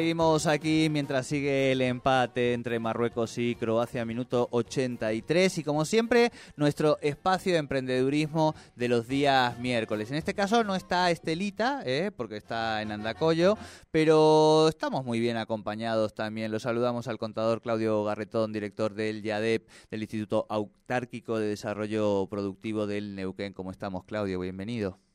Seguimos aquí mientras sigue el empate entre Marruecos y Croacia, minuto 83. Y como siempre, nuestro espacio de emprendedurismo de los días miércoles. En este caso no está Estelita, ¿eh? porque está en Andacollo, pero estamos muy bien acompañados también. Los saludamos al contador Claudio Garretón, director del YADEP, del Instituto Autárquico de Desarrollo Productivo del Neuquén. ¿Cómo estamos, Claudio? Bienvenido.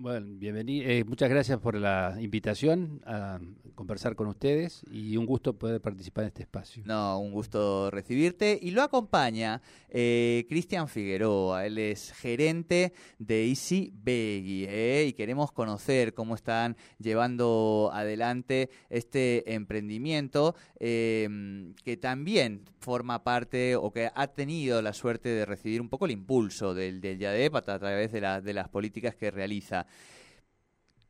Bueno, bienvenido. Eh, muchas gracias por la invitación a conversar con ustedes y un gusto poder participar en este espacio. No, un gusto recibirte. Y lo acompaña eh, Cristian Figueroa. Él es gerente de Easy Beggy eh, y queremos conocer cómo están llevando adelante este emprendimiento em, que también forma parte o que ha tenido la suerte de recibir un poco el impulso del, del YADEP a través de, la, de las políticas que realiza.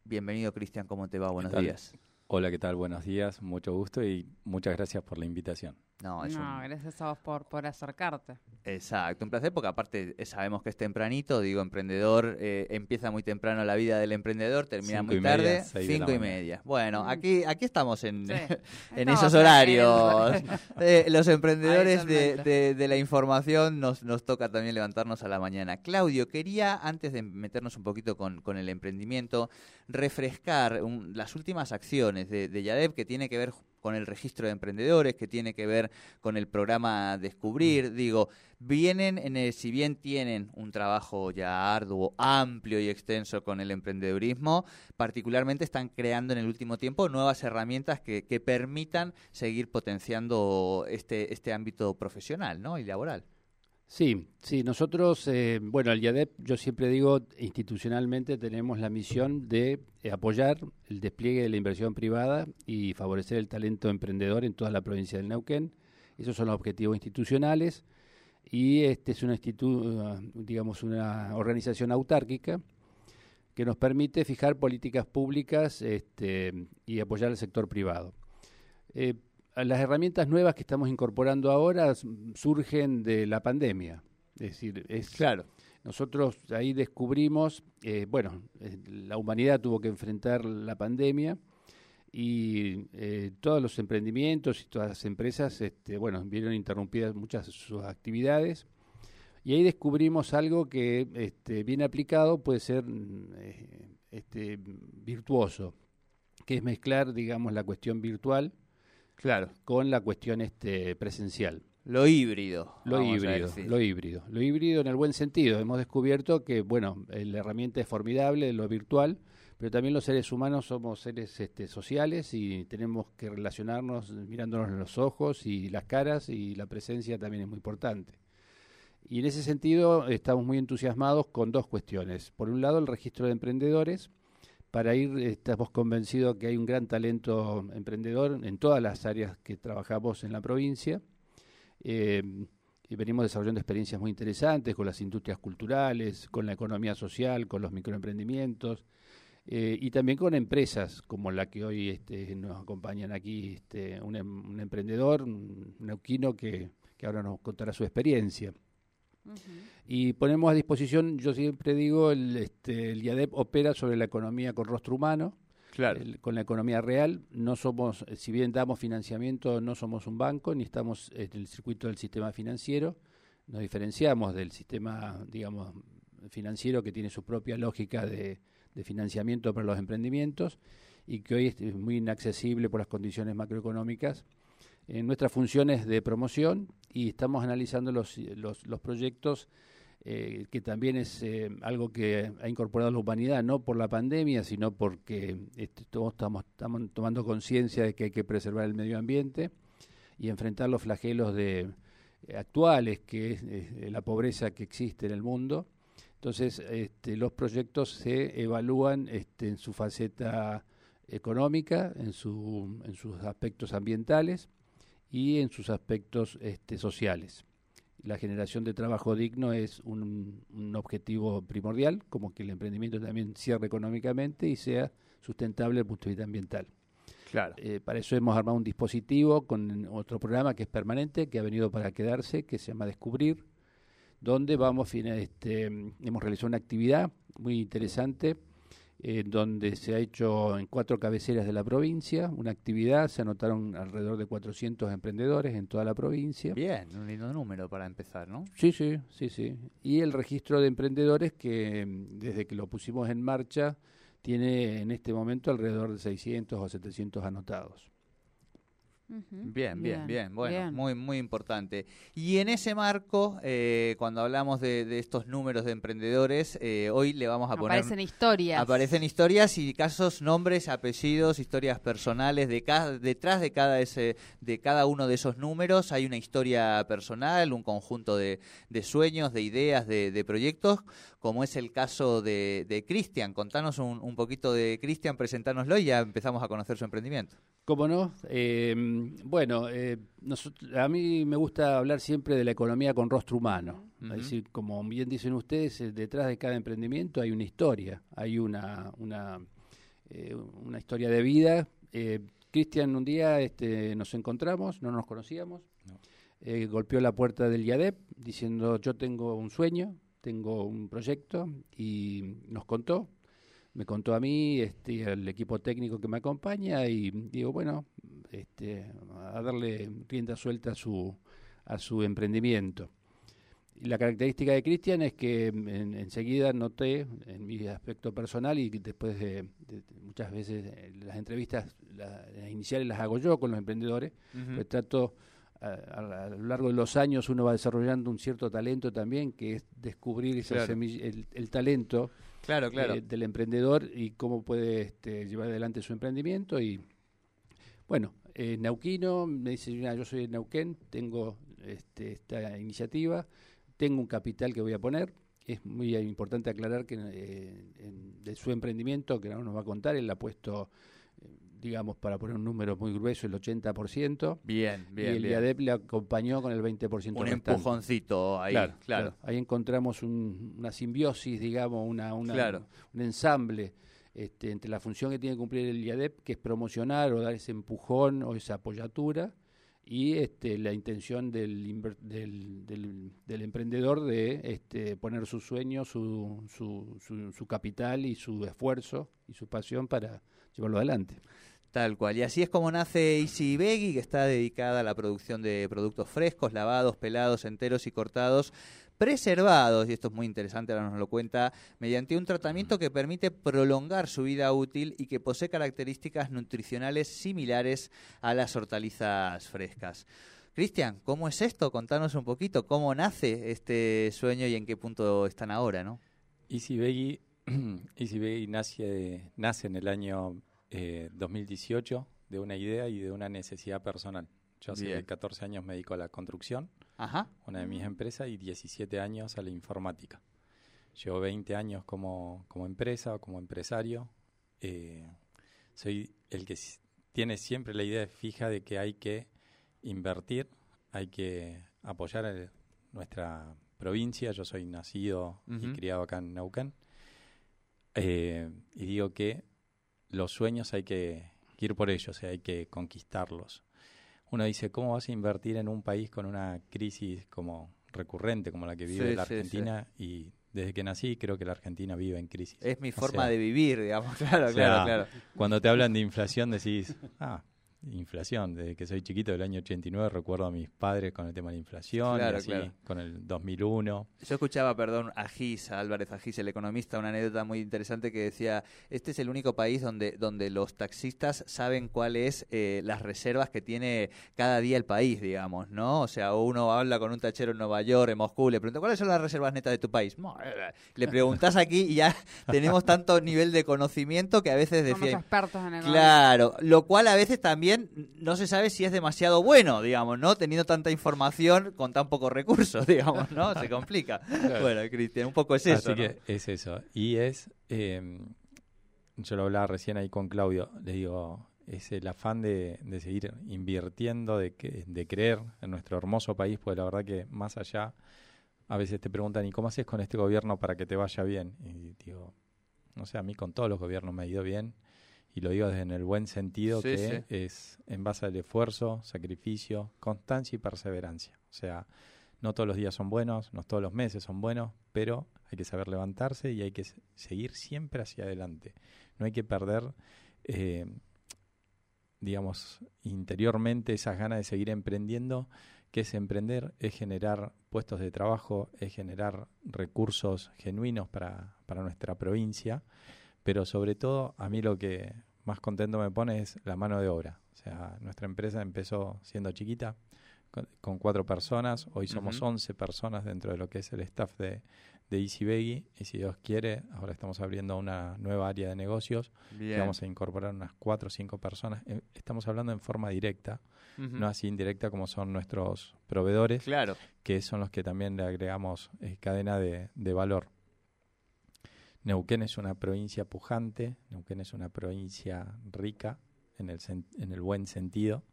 Bienvenido, Cristian, ¿cómo te va? Buenos días. Hola, ¿qué tal? Buenos días, mucho gusto y muchas gracias por la invitación. No, gracias a vos por, por acercarte. Exacto, un placer porque aparte eh, sabemos que es tempranito, digo, emprendedor, eh, empieza muy temprano la vida del emprendedor, termina muy tarde, cinco y media. Bueno, aquí, aquí estamos en, en esos horarios. Eh, los emprendedores de, de, la información nos, nos toca también levantarnos a la mañana. Claudio, quería, antes de meternos un poquito con, con el emprendimiento, refrescar las últimas acciones de, de Yadeb que tiene que ver con el registro de emprendedores, que tiene que ver con el programa Descubrir. Mm. Digo, vienen, en el, si bien tienen un trabajo ya arduo, amplio y extenso con el emprendedurismo, particularmente están creando en el último tiempo nuevas herramientas que, que permitan seguir potenciando este, este ámbito profesional ¿no? y laboral. Sí, sí, nosotros, eh, bueno, el IADEP, yo siempre digo, institucionalmente tenemos la misión de eh, apoyar el despliegue de la inversión privada y favorecer el talento emprendedor en toda la provincia del Neuquén. Esos son los objetivos institucionales y este es una, institu digamos, una organización autárquica que nos permite fijar políticas públicas este, y apoyar al sector privado. Eh, las herramientas nuevas que estamos incorporando ahora surgen de la pandemia. Es decir, es claro. Nosotros ahí descubrimos, eh, bueno, eh, la humanidad tuvo que enfrentar la pandemia y eh, todos los emprendimientos y todas las empresas, este, bueno, vieron interrumpidas muchas de sus actividades y ahí descubrimos algo que, este, bien aplicado, puede ser este, virtuoso, que es mezclar, digamos, la cuestión virtual Claro, con la cuestión este presencial. Lo híbrido. Lo híbrido, lo híbrido. Lo híbrido en el buen sentido. Hemos descubierto que, bueno, la herramienta es formidable, lo virtual, pero también los seres humanos somos seres este, sociales y tenemos que relacionarnos mirándonos en los ojos y las caras y la presencia también es muy importante. Y en ese sentido estamos muy entusiasmados con dos cuestiones. Por un lado, el registro de emprendedores, para ir, estamos convencidos que hay un gran talento emprendedor en todas las áreas que trabajamos en la provincia. Eh, y venimos desarrollando experiencias muy interesantes con las industrias culturales, con la economía social, con los microemprendimientos eh, y también con empresas como la que hoy este, nos acompañan aquí, este, un, em, emprendedor, un neuquino que, que ahora nos contará su experiencia. Y ponemos a disposición, yo siempre digo, el, este, el IADEP opera sobre la economía con rostro humano, claro. con la economía real. No somos, si bien damos financiamiento, no somos un banco, ni estamos en el circuito del sistema financiero. Nos diferenciamos del sistema, digamos, financiero que tiene su propia lógica de, de financiamiento para los emprendimientos y que hoy es muy inaccesible por las condiciones macroeconómicas en nuestras funciones de promoción y estamos analizando los, los, los proyectos eh, que también es eh, algo que ha incorporado la humanidad, no por la pandemia, sino porque este, todos estamos, estamos tomando conciencia de que hay que preservar el medio ambiente y enfrentar los flagelos de, eh, actuales, que es la pobreza que existe en el mundo. Entonces, este, los proyectos se evalúan este, en su faceta económica, en, su, en sus aspectos ambientales y en sus aspectos este, sociales. La generación de trabajo digno es un, un, objetivo primordial, como que el emprendimiento también cierre económicamente y sea sustentable desde el punto de vista ambiental. Claro. Eh, para eso hemos armado un dispositivo con otro programa que es permanente, que ha venido para quedarse, que se llama Descubrir, donde vamos, este, hemos realizado una actividad muy interesante eh, donde se ha hecho en cuatro cabeceras de la provincia una actividad, se anotaron alrededor de 400 emprendedores en toda la provincia. Bien, un lindo número para empezar, ¿no? Sí, sí, sí, sí. Y el registro de emprendedores que desde que lo pusimos en marcha tiene en este momento alrededor de 600 o 700 anotados. Bien, bien, bien, Bueno, muy, muy importante. Y en ese marco, eh, cuando hablamos de, estos números de emprendedores, eh, hoy le vamos a poner... Aparecen historias. Aparecen historias y casos, nombres, apellidos, historias personales. De cada, detrás de cada, ese, de cada uno de esos números hay una historia personal, un conjunto de, sueños, de ideas, de, proyectos, como es el caso de, Cristian. Contanos un, un poquito de Cristian, presentárnoslo y ya empezamos a conocer su emprendimiento. ¿Cómo no? Eh, bueno, eh, a mí me gusta hablar siempre de la economía con rostro humano. Es decir, como bien dicen ustedes, eh, detrás de cada emprendimiento hay una historia, hay una, una, una historia de vida. Cristian, un día este, nos encontramos, no nos conocíamos, golpeó la puerta del IADEP diciendo yo tengo un sueño, tengo un proyecto y nos contó me contó a mí este, al equipo técnico que me acompaña y digo, bueno, este, a darle rienda suelta a su, a su emprendimiento. Y la característica de Cristian es que enseguida noté en mi aspecto personal y después de, muchas veces eh, las entrevistas las iniciales las hago yo con los emprendedores, pues trato a, lo largo de los años uno va desarrollando un cierto talento también, que es descubrir esa el, talento claro, claro. Eh, del emprendedor y cómo puede este, llevar adelante su emprendimiento. Y bueno, eh, Neuquino, me dice, yo soy de Neuquén, tengo este, esta iniciativa, tengo un capital que voy a poner. Es muy importante aclarar que eh, de su emprendimiento, que ahora nos va a contar, él ha puesto digamos, para poner un número muy grueso, el 80%. Bien, bien. Y el IADEP le acompañó con el 20%. Un empujoncito ahí, claro. Ahí encontramos una simbiosis, digamos, una, una un ensamble este, entre la función que tiene que cumplir el IADEP, que es promocionar o dar ese empujón o esa apoyatura, y este, la intención del, del, del, emprendedor de este, poner su sueño, su, su, su, su capital y su esfuerzo y su pasión para llevarlo adelante. Tal cual. Y así es como nace Easy Veggie, que está dedicada a la producción de productos frescos, lavados, pelados, enteros y cortados, preservados, y esto es muy interesante, ahora nos lo cuenta, mediante un tratamiento que permite prolongar su vida útil y que posee características nutricionales similares a las hortalizas frescas. Cristian, ¿cómo es esto? Contanos un poquito, ¿cómo nace este sueño y en qué punto están ahora, no? Easy Veggie, Easy nace, nace en el año 2018 eh, de una idea y de una necesidad personal. Yo hace 14 años me dedico a la construcción, una de mis empresas, y 17 años a la informática. Llevo 20 años como, como empresa, como empresario. Eh, soy el que tiene siempre la idea fija de que hay que invertir, hay que apoyar a nuestra provincia. Yo soy nacido y criado acá en Neuquén. Eh, y digo que los sueños hay que ir por ellos, hay que conquistarlos. Uno dice, ¿cómo vas a invertir en un país con una crisis como recurrente como la que vive la Argentina? Y desde que nací creo que la Argentina vive en crisis. Es mi forma de vivir, digamos, claro, claro, claro. Cuando te hablan de inflación decís, ah, inflación. Desde que soy chiquito, del año 89, recuerdo a mis padres con el tema de la inflación, con el 2001. Yo escuchaba, perdón, a Gis, a Álvarez Agis, el economista, una anécdota muy interesante que decía, este es el único país donde, donde los taxistas saben cuáles eh, las reservas que tiene cada día el país, digamos, ¿no? O sea, uno habla con un tachero en Nueva York, en Moscú, le pregunta, ¿cuáles son las reservas netas de tu país? Le preguntas aquí y ya tenemos tanto nivel de conocimiento que a veces decía... expertos en Claro, lo cual a veces también no se sabe si es demasiado bueno, digamos, ¿no? Teniendo tanta información con tan pocos recursos, digamos, ¿no? Se complica. Bueno, Cristian, un poco es eso. Así que es eso. Y es. Em, yo lo hablaba recién ahí con Claudio, le digo, es el afán de, de seguir invirtiendo, de, que, de creer en nuestro hermoso país, porque la verdad que más allá, a veces te preguntan, ¿y cómo haces con este gobierno para que te vaya bien? Y digo, no sé, a mí con todos los gobiernos me ha ido bien, y lo digo desde en el buen sentido que es en base al esfuerzo, sacrificio, constancia y perseverancia. O sea, no todos los días son buenos, no todos los meses son buenos, pero hay que saber levantarse y hay que seguir siempre hacia adelante. No hay que perder, eh, digamos, interiormente esas ganas de seguir emprendiendo, que es emprender, es generar puestos de trabajo, es generar recursos genuinos para, para nuestra provincia, pero sobre todo a mí lo que más contento me pone es la mano de obra. O sea, nuestra empresa empezó siendo chiquita, con, cuatro personas. Hoy somos 11 personas dentro de lo que es el staff de, de Easy Baggy. Y si Dios quiere, ahora estamos abriendo una nueva área de negocios. Que vamos a incorporar unas cuatro o cinco personas. Eh, estamos hablando en forma directa, no así indirecta como son nuestros proveedores. Claro. Que son los que también le agregamos eh, cadena de, de valor. Neuquén es una provincia pujante, Neuquén es una provincia rica en el, en el buen sentido.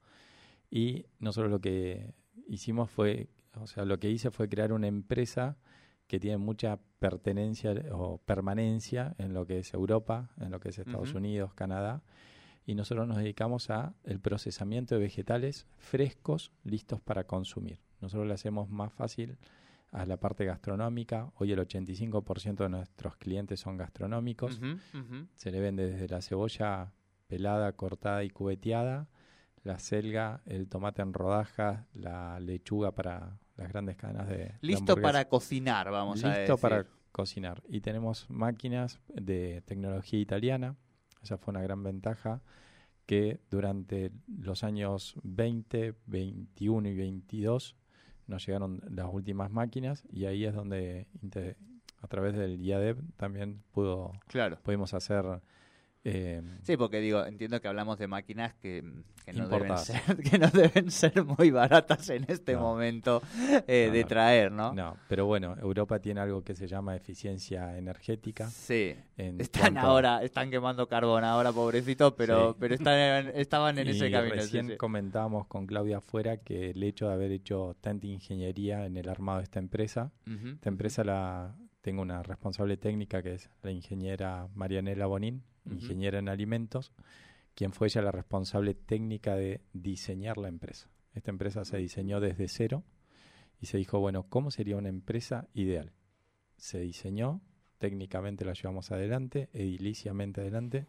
Y nosotros lo que hicimos fue, o sea, lo que hice fue crear una empresa que tiene mucha pertenencia o permanencia en lo que es Europa, en lo que es Estados Unidos, Canadá, y nosotros nos dedicamos a el procesamiento de vegetales frescos listos para consumir. Nosotros le hacemos más fácil a la parte gastronómica. Hoy el 85% de nuestros clientes son gastronómicos. Se le vende desde la cebolla pelada, cortada y cubeteada la selga, el tomate en rodajas, la lechuga para las grandes cadenas de. Listo para cocinar, vamos a decir. Listo para cocinar. Y tenemos máquinas de tecnología italiana. Esa fue una gran ventaja que durante los años 20, 21 y 22 nos llegaron las últimas máquinas y ahí es donde a través del IADEV también pudo claro. pudimos hacer eh, sí, porque digo, entiendo que hablamos de máquinas que, no deben ser, que no deben ser muy baratas en este momento eh, de traer, ¿no? No, pero bueno, Europa tiene algo que se llama eficiencia energética. Sí. están ahora, están quemando carbón ahora, pobrecitos, pero, pero están, estaban en ese camino. Recién comentábamos con Claudia afuera que el hecho de haber hecho tanta ingeniería en el armado de esta empresa, esta empresa la tengo una responsable técnica que es la ingeniera Marianela Bonín, ingeniera en alimentos, quien fue ella la responsable técnica de diseñar la empresa. Esta empresa se diseñó desde cero y se dijo, bueno, ¿cómo sería una empresa ideal? Se diseñó, técnicamente la llevamos adelante, ediliciamente adelante.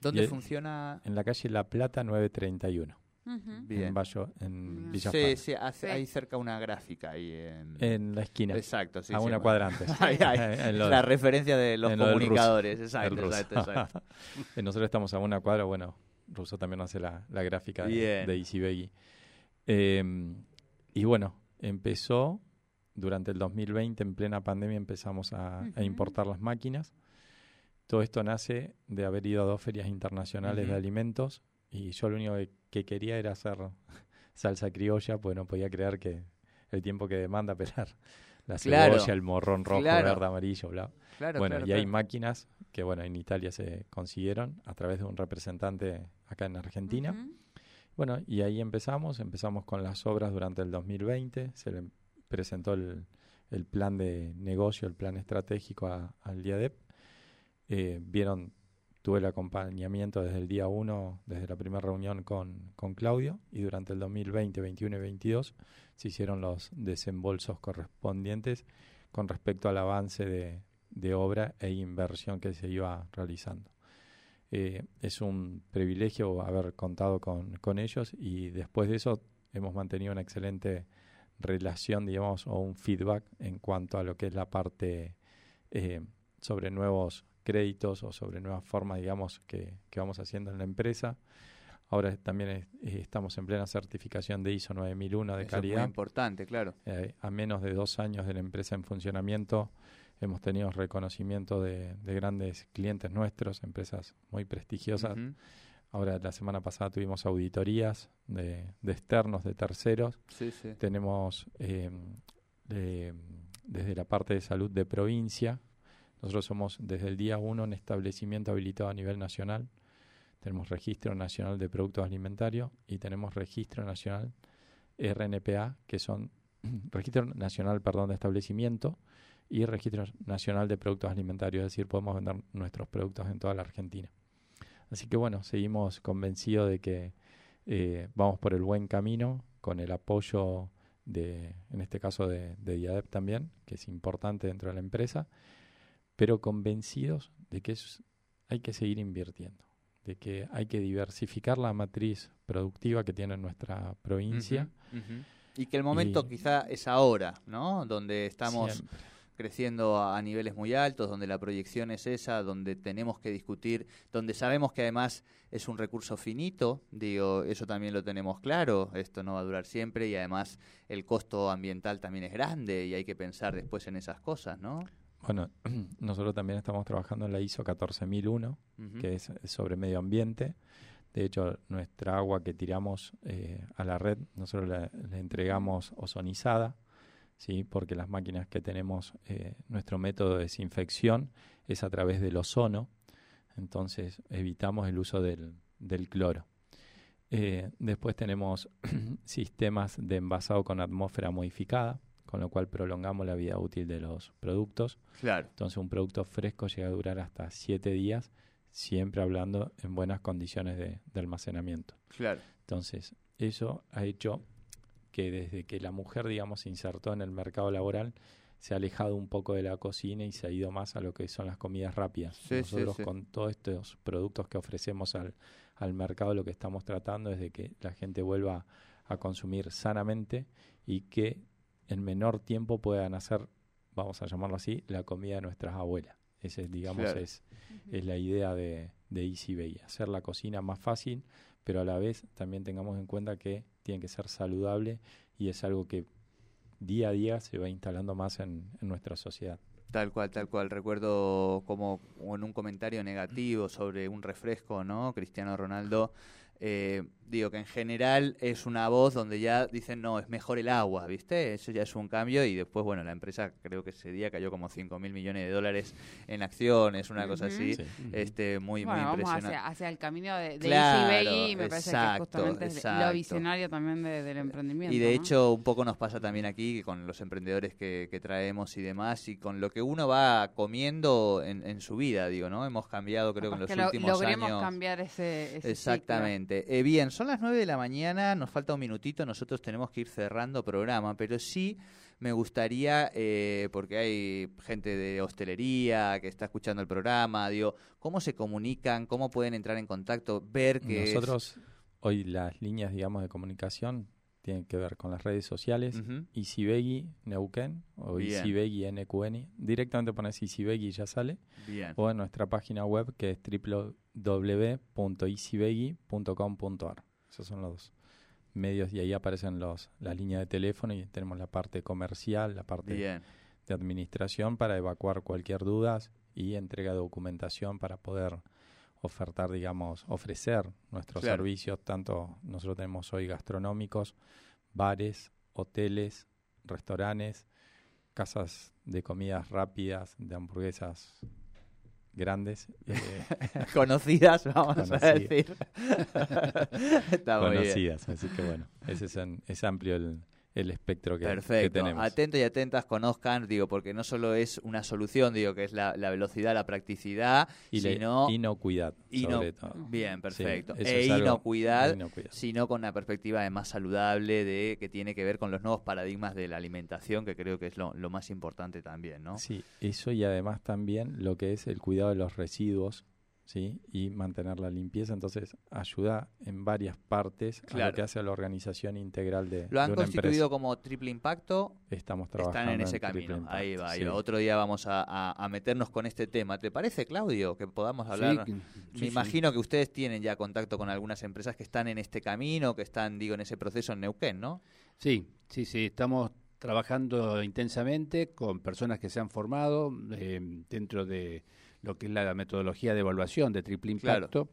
¿Dónde funciona? En la calle La Plata 931. En, Bayo, en Villa Sí, sí, ahí cerca una gráfica. Ahí en, la esquina. Exacto, sí. A una cuadrante. la referencia de los comunicadores, exacto, exacto, Nosotros estamos a una cuadra, bueno, Russo también hace la, gráfica de, de Easy em, y bueno, empezó durante el 2020, en plena pandemia, empezamos a, importar las máquinas. Todo esto nace de haber ido a dos ferias internacionales de alimentos y yo lo único que, quería era hacer salsa criolla, pues no podía creer que el tiempo que demanda pelar la cebolla, el morrón rojo, verde, amarillo, bla. bueno, y hay máquinas que, bueno, en Italia se consiguieron a través de un representante acá en Argentina. Bueno, y ahí empezamos, empezamos con las obras durante el 2020, se le presentó el, el plan de negocio, el plan estratégico al DIADEP. Eh, vieron tuve el acompañamiento desde el día 1, desde la primera reunión con, con Claudio, y durante el 2020, 21 y 22 se hicieron los desembolsos correspondientes con respecto al avance de, de obra e inversión que se iba realizando. Eh, es un privilegio haber contado con, con ellos y después de eso hemos mantenido una excelente relación, digamos, o un feedback en cuanto a lo que es la parte eh, sobre nuevos créditos o sobre nuevas formas, digamos, que, que vamos haciendo en la empresa. Ahora también estamos en plena certificación de ISO 9001 de Eso calidad. Es muy importante, claro. Eh, a menos de dos años de la empresa en funcionamiento, hemos tenido reconocimiento de, de grandes clientes nuestros, empresas muy prestigiosas. Ahora, la semana pasada tuvimos auditorías de, de externos, de terceros. Sí, sí. Tenemos eh, desde la parte de salud de provincia, Nosotros somos desde el día 1 un establecimiento habilitado a nivel nacional. Tenemos registro nacional de productos alimentarios y tenemos registro nacional RNPA, que son registro nacional, perdón, de establecimiento y registro nacional de productos alimentarios, es decir, podemos vender nuestros productos en toda la Argentina. Así que bueno, seguimos convencidos de que eh, vamos por el buen camino con el apoyo de, en este caso de, de IADEP también, que es importante dentro de la empresa, pero convencidos de que hay que seguir invirtiendo, de que hay que diversificar la matriz productiva que tiene nuestra provincia. Y que el momento quizá es ahora, ¿no? Donde estamos creciendo a, niveles muy altos, donde la proyección es esa, donde tenemos que discutir, donde sabemos que además es un recurso finito, digo, eso también lo tenemos claro, esto no va a durar siempre y además el costo ambiental también es grande y hay que pensar después en esas cosas, ¿no? Bueno, nosotros también estamos trabajando en la ISO 14001, que es sobre medio ambiente. De hecho, nuestra agua que tiramos eh, a la red, nosotros la, entregamos ozonizada, ¿sí? porque las máquinas que tenemos, eh, nuestro método de desinfección es a través del ozono, entonces evitamos el uso del, cloro. Eh, después tenemos sistemas de envasado con atmósfera modificada, con lo cual prolongamos la vida útil de los productos. Claro. Entonces un producto fresco llega a durar hasta siete días, siempre hablando en buenas condiciones de, de almacenamiento. Claro. Entonces, eso ha hecho que desde que la mujer, digamos, se insertó en el mercado laboral, se ha alejado un poco de la cocina y se ha ido más a lo que son las comidas rápidas. Nosotros con todos estos productos que ofrecemos al, al mercado lo que estamos tratando es de que la gente vuelva a consumir sanamente y que en menor tiempo puedan hacer, vamos a llamarlo así, la comida de nuestras abuelas. Esa, digamos, es, es la idea de, de Easy Bay, hacer la cocina más fácil, pero a la vez también tengamos en cuenta que tiene que ser saludable y es algo que día a día se va instalando más en, nuestra sociedad. Tal cual, tal cual. Recuerdo como en un comentario negativo sobre un refresco, ¿no? Cristiano Ronaldo eh, digo que en general es una voz donde ya dicen, no, es mejor el agua, ¿viste? Eso ya es un cambio y después, bueno, la empresa creo que ese día cayó como 5 mil millones de dólares en acciones, una cosa así, este muy, muy impresionante. Hacia, hacia, el camino de, de y me parece que justamente es lo visionario también del emprendimiento. Y de hecho, un poco nos pasa también aquí con los emprendedores que, traemos y demás y con lo que uno va comiendo en, su vida, digo, ¿no? Hemos cambiado, creo que en los últimos logremos cambiar ese, ese Exactamente. Eh, bien, son las 9 de la mañana, nos falta un minutito, nosotros tenemos que ir cerrando programa, pero sí me gustaría, eh, porque hay gente de hostelería que está escuchando el programa, digo, ¿cómo se comunican? ¿Cómo pueden entrar en contacto? Ver que... Nosotros, hoy las líneas, digamos, de comunicación tienen que ver con las redes sociales, uh Neuquén o Isibegui NQN. Directamente pones Isibegui y ya sale. O en nuestra página web que es www.isibegui.com.ar. Esos son los medios y ahí aparecen los, las líneas de teléfono y tenemos la parte comercial, la parte de administración para evacuar cualquier duda y entrega de documentación para poder ofertar, digamos, ofrecer nuestros servicios, tanto nosotros tenemos hoy gastronómicos, bares, hoteles, restaurantes, casas de comidas rápidas, de hamburguesas grandes. Eh, Conocidas, vamos a decir. Conocidas, así que bueno, ese es, es amplio el, el espectro que, Perfecto. tenemos. Atentos y atentas, conozcan, digo, porque no solo es una solución, digo, que es la, velocidad, la practicidad, y sino... inocuidad, sobre todo. Bien, perfecto. e inocuidad, sino con una perspectiva de más saludable, de que tiene que ver con los nuevos paradigmas de la alimentación, que creo que es lo, lo más importante también, ¿no? Sí, eso y además también lo que es el cuidado de los residuos ¿sí? y mantener la limpieza. Entonces, ayuda en varias partes a lo que hace a la organización integral de ¿Lo han constituido como triple impacto? Estamos trabajando Están en ese camino. ahí va, Otro día vamos a, meternos con este tema. ¿Te parece, Claudio, que podamos hablar? Me imagino que ustedes tienen ya contacto con algunas empresas que están en este camino, que están, digo, en ese proceso en Neuquén, ¿no? Sí, sí, sí. Estamos trabajando intensamente con personas que se han formado eh, dentro de lo que es la metodología de evaluación de triple impacto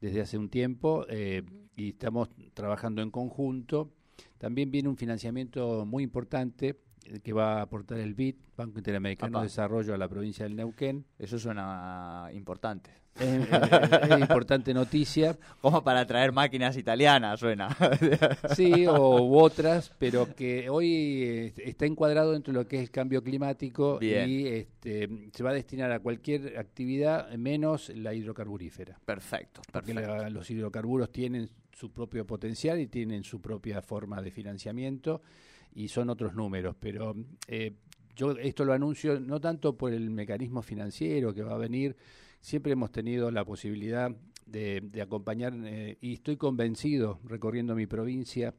desde hace un tiempo eh, y estamos trabajando en conjunto. También viene un financiamiento muy importante que va a aportar el BID, Banco Interamericano de Desarrollo, a la provincia del Neuquén. Eso suena importante. Es, importante noticia. Como para traer máquinas italianas, suena. sí, o otras, pero que hoy eh, está encuadrado dentro de lo que es el cambio climático y este, se va a destinar a cualquier actividad menos la hidrocarburífera. Perfecto. Porque los hidrocarburos tienen su propio potencial y tienen su propia forma de financiamiento y son otros números, pero eh, yo esto lo anuncio no tanto por el mecanismo financiero que va a venir, siempre hemos tenido la posibilidad de, acompañar eh, y estoy convencido, recorriendo mi provincia,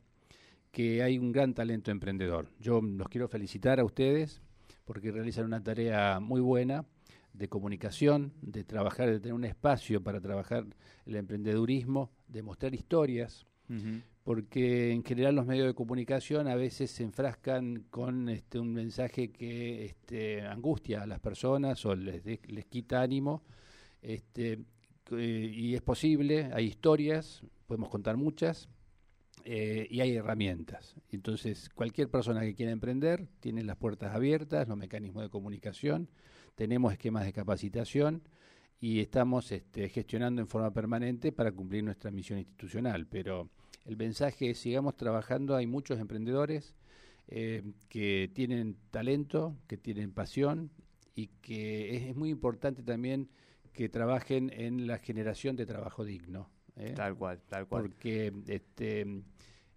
que hay un gran talento emprendedor. Yo los quiero felicitar a ustedes porque realizan una tarea muy buena de comunicación, de trabajar, de tener un espacio para trabajar el emprendedurismo, de mostrar historias, porque en general los medios de comunicación a veces se enfrascan con este, un mensaje que este, angustia a las personas o les, les quita ánimo. Este, y es posible, hay historias, podemos contar muchas, eh, y hay herramientas. Entonces, cualquier persona que quiera emprender tiene las puertas abiertas, los mecanismos de comunicación, tenemos esquemas de capacitación y estamos este, gestionando en forma permanente para cumplir nuestra misión institucional. Pero el mensaje es sigamos trabajando, hay muchos emprendedores eh, que tienen talento, que tienen pasión y que es, muy importante también que trabajen en la generación de trabajo digno. ¿eh? Tal cual, tal cual. Porque este,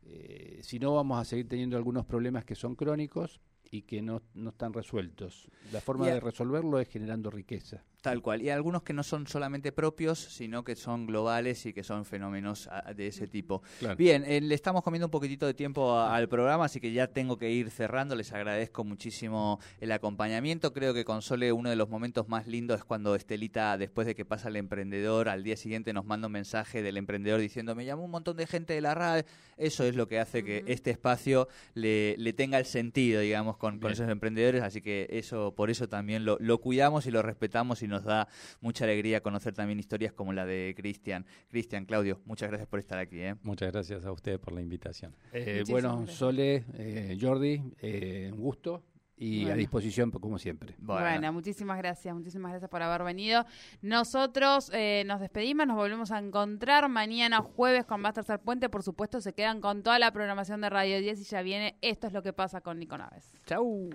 eh, si no vamos a seguir teniendo algunos problemas que son crónicos y que no, no están resueltos. La forma de resolverlo es generando riqueza. Tal cual. Y algunos que no son solamente propios, sino que son globales y que son fenómenos ah, de ese tipo. Bien, eh, le estamos comiendo un poquitito de tiempo al programa, así que ya tengo que ir cerrando. Les agradezco muchísimo el acompañamiento. Creo que con Sole uno de los momentos más lindos es cuando Estelita, después de que pasa el emprendedor, al día siguiente nos manda un mensaje del emprendedor diciendo, me llamó un montón de gente de la radio. Eso es lo que hace que este espacio le, tenga el sentido, digamos, con, esos emprendedores. Así que eso, por eso también lo, lo cuidamos y lo respetamos y nos da mucha alegría conocer también historias como la de Cristian. Cristian, Claudio, muchas gracias por estar aquí. ¿eh? Muchas gracias a ustedes por la invitación. Eh, bueno, Sole, eh, Jordi, un gusto y a disposición como siempre. Bueno. muchísimas gracias, muchísimas gracias por haber venido. Nosotros nos despedimos, nos volvemos a encontrar mañana jueves con Más Tercer Puente. Por supuesto, se quedan con toda la programación de Radio 10 y ya viene Esto es lo que pasa con Nico Naves. Chau.